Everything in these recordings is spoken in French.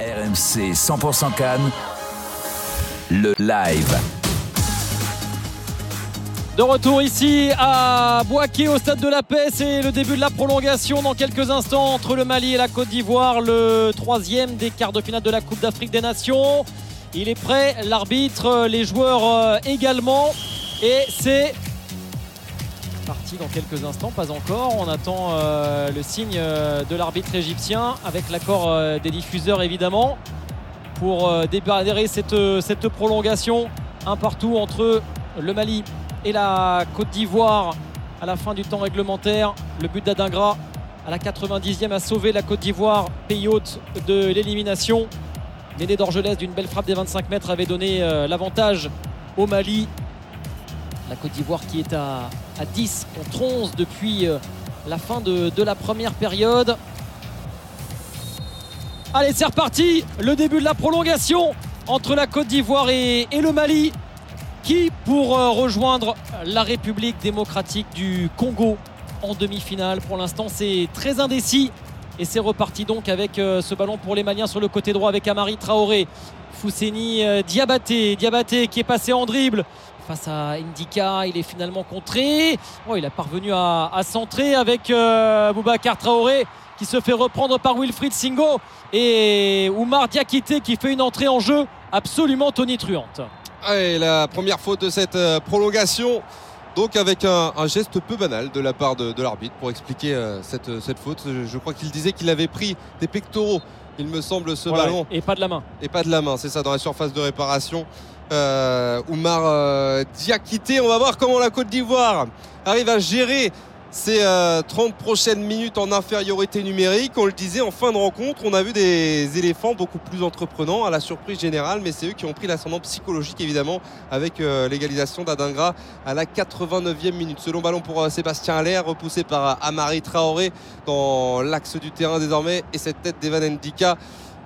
RMC 100% Cannes, le live. De retour ici à Boaké au stade de la paix, c'est le début de la prolongation dans quelques instants entre le Mali et la Côte d'Ivoire, le troisième des quarts de finale de la Coupe d'Afrique des Nations. Il est prêt, l'arbitre, les joueurs euh, également. Et c'est dans quelques instants, pas encore. On attend euh, le signe euh, de l'arbitre égyptien avec l'accord euh, des diffuseurs évidemment pour euh, débarrer cette, cette prolongation. Un partout entre le Mali et la Côte d'Ivoire à la fin du temps réglementaire. Le but d'Adingra à la 90e a sauvé la Côte d'Ivoire, pays hôte de l'élimination. Néné d'Orgelès d'une belle frappe des 25 mètres avait donné l'avantage au Mali. La Côte d'Ivoire qui est à, à 10 contre 11 depuis euh, la fin de, la première période. Allez, c'est reparti. Le début de la prolongation entre la Côte d'Ivoire et, le Mali qui pour euh, rejoindre la République démocratique du Congo en demi-finale. Pour l'instant, c'est très indécis. Et c'est reparti donc avec euh, ce ballon pour les Maliens sur le côté droit avec Amari Traoré. Fousseni Diabaté. Diabaté qui est passé en dribble face à Indika. Il est finalement contré. Oh, il a parvenu à, centrer avec euh, Boubacar Traoré qui se fait reprendre par Wilfried Singo et Oumar Diakité qui fait une entrée en jeu absolument tonitruante. Et la première faute de cette euh, prolongation, donc avec un, un geste peu banal de la part de, de l'arbitre pour expliquer euh, cette, cette faute. Je, je crois qu'il disait qu'il avait pris des pectoraux, il me semble, ce Voilà, ballon, Et pas de la main. et pas de la main. C'est ça, dans la surface de réparation. Euh, Oumar euh, Diakité, on va voir comment la Côte d'Ivoire arrive à gérer ces euh, 30 prochaines minutes en infériorité numérique. On le disait en fin de rencontre, on a vu des éléphants beaucoup plus entreprenants à la surprise générale, mais c'est eux qui ont pris l'ascendant psychologique évidemment avec euh, l'égalisation d'Adingra à la 89e minute. Selon ballon pour euh, Sébastien Allaire, repoussé par euh, Amari Traoré dans l'axe du terrain désormais et cette tête d'Evan Ndika.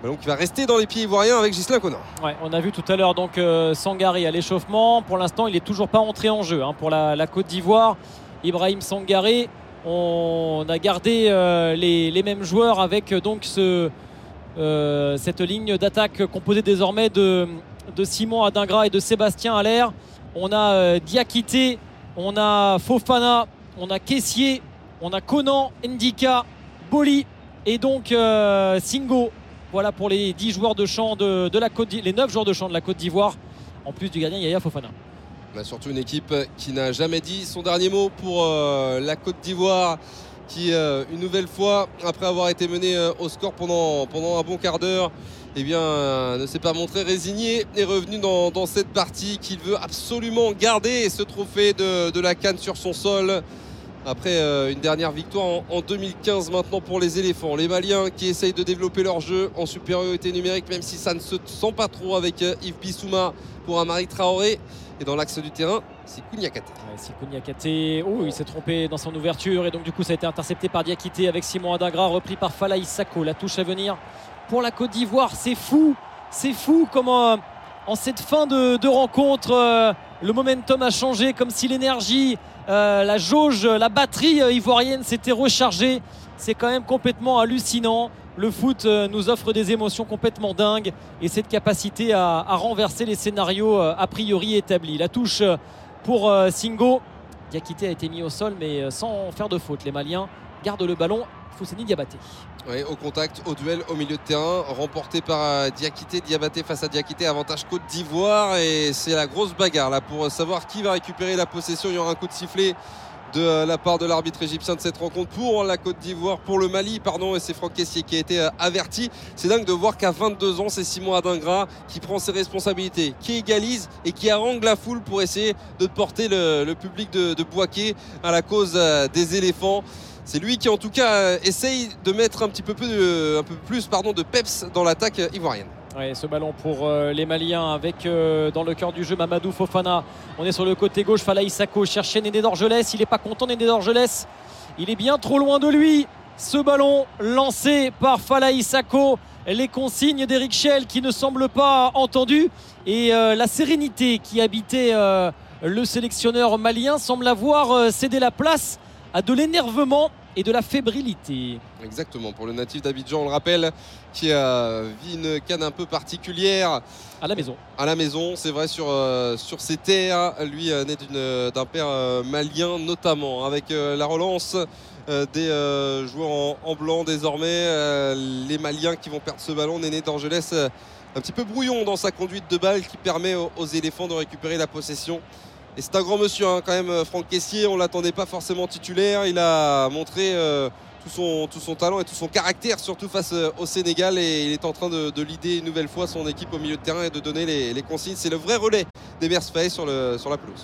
Ballon qui va rester dans les pieds ivoiriens avec Gislain Conan. Ouais, on a vu tout à l'heure donc euh, Sangari à l'échauffement. Pour l'instant, il n'est toujours pas entré en jeu hein, pour la Côte d'Ivoire. Ibrahim Sangaré, on a gardé euh, les, mêmes joueurs avec euh, donc euh, cette ligne d'attaque composée désormais de, Simon Adingra et de Sébastien Allaire. On a Diakité, on a Fofana, on a Caissier, on a Conan, Ndika, Boli et donc Singo. Voilà pour les 10 joueurs de champ de, la Côte les 9 joueurs de champ de la Côte d'Ivoire. En plus du gardien Yaya Fofana. On a surtout une équipe qui n'a jamais dit son dernier mot pour euh, la Côte d'Ivoire qui, euh, une nouvelle fois, après avoir été menée euh, au score pendant, pendant un bon quart d'heure, eh bien, ne s'est pas montré résigné, est revenu dans, cette partie qu'il veut absolument garder ce trophée de, la Cannes sur son sol. Après euh, une dernière victoire en, en 2015 maintenant pour les éléphants. Les Maliens qui essayent de développer leur jeu en supériorité numérique, même si ça ne se sent pas trop avec euh, Yves Bissouma pour Amari Traoré. Et dans l'axe du terrain, c'est Kouniakate. Ouais, oh, il s'est trompé dans son ouverture et donc du coup ça a été intercepté par Diakité avec Simon Adingra, repris par Fala Sako. La touche à venir pour la Côte d'Ivoire, c'est fou, c'est fou comment euh, en cette fin de, rencontre le momentum a changé, comme si l'énergie, euh, la jauge, la batterie euh, ivoirienne s'était rechargée. C'est quand même complètement hallucinant. Le foot euh, nous offre des émotions complètement dingues et cette capacité à, renverser les scénarios a priori établis. La touche pour Singo. Diakité a été mis au sol mais sans faire de faute. Les Maliens gardent le ballon. Fousseni Diabaté. Ouais, au contact, au duel, au milieu de terrain, remporté par euh, Diakité, Diabaté face à Diakité, avantage Côte d'Ivoire et c'est la grosse bagarre là pour savoir qui va récupérer la possession. Il y aura un coup de sifflet de euh, la part de l'arbitre égyptien de cette rencontre pour la Côte d'Ivoire, pour le Mali, pardon, et c'est Franck Caissier qui a été euh, averti. C'est dingue de voir qu'à 22 ans, c'est Simon Adingra qui prend ses responsabilités, qui égalise et qui harangue la foule pour essayer de porter le, public de, de Boaké à la cause euh, des éléphants. C'est lui qui en tout cas euh, essaye de mettre un petit peu, plus de, peps dans l'attaque euh, ivoirienne. Ouais, ce ballon pour euh, les Maliens avec dans le cœur du jeu Mamadou Fofana. On est sur le côté gauche, Fala Isako cherchait Néné d'Orgelès. Il n'est pas content Néné d'Orgelès. Il est bien trop loin de lui. Ce ballon lancé par Fala Isako. Les consignes d'Eric Schell qui ne semblent pas entendues. Et la sérénité qui habitait le sélectionneur malien semble avoir cédé la place à de l'énervement et de la fébrilité. Exactement, pour le natif d'Abidjan, on le rappelle, qui a vu une canne un peu particulière. À la maison. À la maison, c'est vrai, sur, euh, sur ses terres. Lui euh, né d'un père euh, malien notamment, avec la relance des joueurs en, blanc désormais. les Maliens qui vont perdre ce ballon. Néné d'Angeles un petit peu brouillon dans sa conduite de balle qui permet aux, éléphants de récupérer la possession. Et c'est un grand monsieur hein, quand même, Franck Caissier. On ne l'attendait pas forcément titulaire. Il a montré tout son, tout son talent et tout son caractère, surtout face euh, au Sénégal. Et il est en train de, de leader une nouvelle fois son équipe au milieu de terrain et de donner les, consignes. C'est le vrai relais des Faye sur, sur la pelouse.